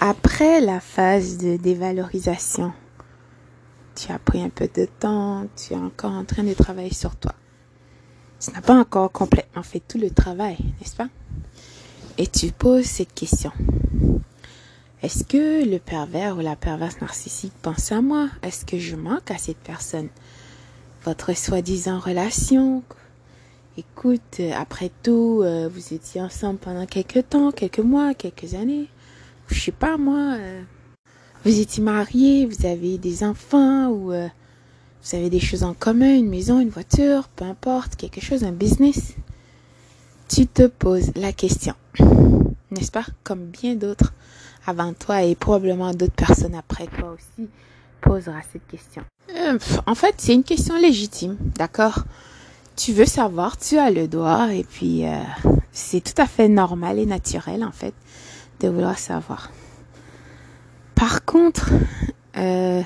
Après la phase de dévalorisation, tu as pris un peu de temps, tu es encore en train de travailler sur toi. Tu n'as pas encore complètement fait tout le travail, n'est-ce pas? Et tu poses cette question. Est-ce que le pervers ou la perverse narcissique pense à moi? Est-ce que je manque à cette personne? Votre soi-disant relation? Écoute, après tout, euh, vous étiez ensemble pendant quelques temps, quelques mois, quelques années je sais pas moi, euh, vous étiez marié, vous avez des enfants ou euh, vous avez des choses en commun, une maison, une voiture, peu importe, quelque chose, un business. Tu te poses la question, n'est-ce pas Comme bien d'autres avant toi et probablement d'autres personnes après toi aussi posera cette question. Euh, en fait, c'est une question légitime, d'accord? Tu veux savoir, tu as le droit et puis c'est tout à fait normal et naturel en fait de vouloir savoir. Par contre, euh,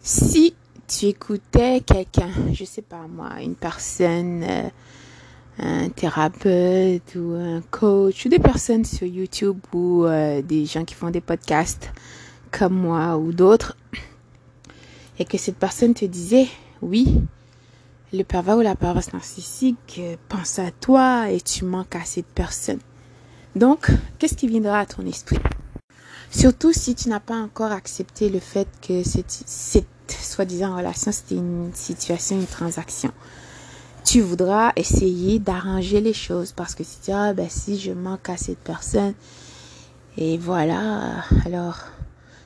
si tu écoutais quelqu'un, je sais pas moi, une personne, euh, un thérapeute ou un coach ou des personnes sur YouTube ou euh, des gens qui font des podcasts comme moi ou d'autres, et que cette personne te disait, oui, le pervers ou la perverse narcissique pense à toi et tu manques à cette personne. Donc, qu'est-ce qui viendra à ton esprit? Surtout si tu n'as pas encore accepté le fait que cette, cette soi-disant relation, c'était une situation, une transaction. Tu voudras essayer d'arranger les choses parce que tu dis, ah, ben, si je manque à cette personne, et voilà, alors,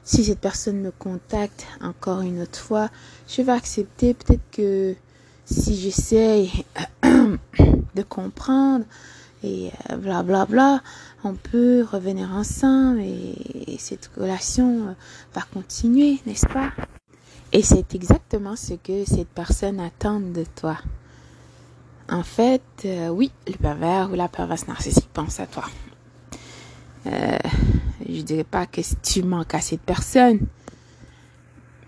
si cette personne me contacte encore une autre fois, je vais accepter. Peut-être que si j'essaie de comprendre, et blablabla, euh, bla, bla, on peut revenir ensemble et, cette relation euh, va continuer, n'est-ce pas? Et c'est exactement ce que cette personne attend de toi. En fait, euh, oui, le pervers ou la perverse narcissique pense à toi. Euh, je dirais pas que tu manques à cette personne.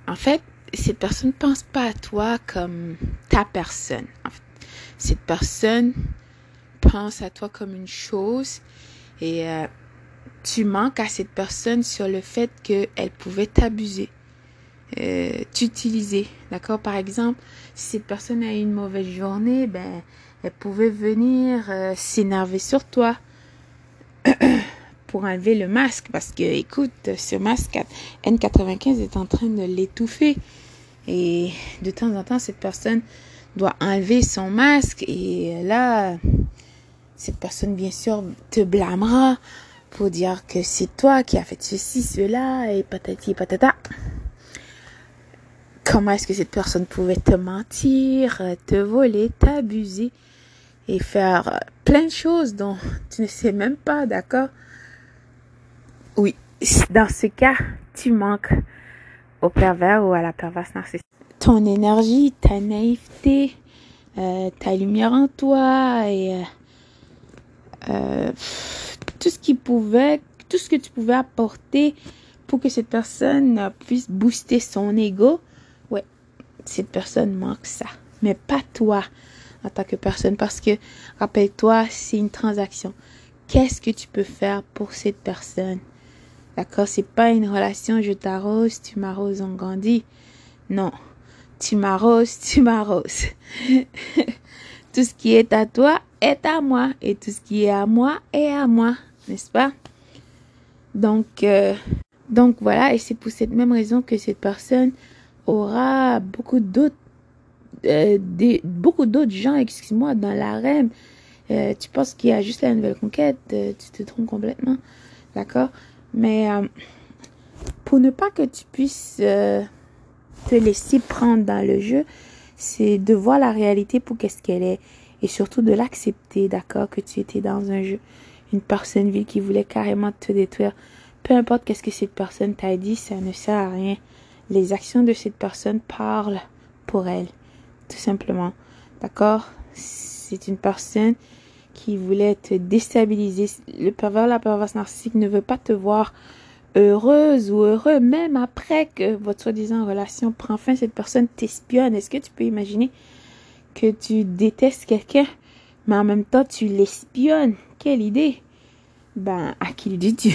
En fait, cette personne pense pas à toi comme ta personne. Cette personne pense à toi comme une chose et euh, tu manques à cette personne sur le fait qu'elle pouvait t'abuser, euh, t'utiliser. D'accord? Par exemple, si cette personne a eu une mauvaise journée, ben, elle pouvait venir euh, s'énerver sur toi pour enlever le masque. Parce que, écoute, ce masque N95 est en train de l'étouffer. Et de temps en temps, cette personne doit enlever son masque. Et là, cette personne, bien sûr, te blâmera pour dire que c'est toi qui as fait ceci, cela, et patati patata. Comment est-ce que cette personne pouvait te mentir, te voler, t'abuser et faire plein de choses dont tu ne sais même pas, d'accord? Oui, dans ce cas, tu manques au pervers ou à la perverse narcissique. Ton énergie, ta naïveté, euh, ta lumière en toi et euh, euh, tout ce qui pouvait, tout ce que tu pouvais apporter pour que cette personne puisse booster son ego, ouais, cette personne manque ça. Mais pas toi en tant que personne parce que, rappelle-toi, c'est une transaction. Qu'est-ce que tu peux faire pour cette personne? D'accord? C'est pas une relation je t'arrose, tu m'arroses, on grandit. Non. Tu m'arroses, tu m'arroses. tout ce qui est à toi est à moi et tout ce qui est à moi est à moi, n'est-ce pas? Donc, euh, donc voilà, et c'est pour cette même raison que cette personne aura beaucoup d'autres, euh, d'autres gens, excuse-moi, dans l'arène. Euh, tu penses qu'il y a juste la nouvelle conquête, tu te trompes complètement, d'accord? Mais pour ne pas que tu puisses te laisser prendre dans le jeu, c'est de voir la réalité pour qu'est-ce qu'elle est et surtout de l'accepter, d'accord, que tu étais dans un jeu, une personne ville qui voulait carrément te détruire. Peu importe qu'est-ce que cette personne t'a dit, ça ne sert à rien. Les actions de cette personne parlent pour elle, tout simplement. D'accord? C'est une personne qui voulait te déstabiliser. Le pervers, la perverse narcissique ne veut pas te voir heureuse ou heureux, même après que votre soi-disant relation prend fin, cette personne t'espionne. Est-ce que tu peux imaginer que tu détestes quelqu'un, mais en même temps tu l'espionnes. Quelle idée Ben, à qui le dis-tu?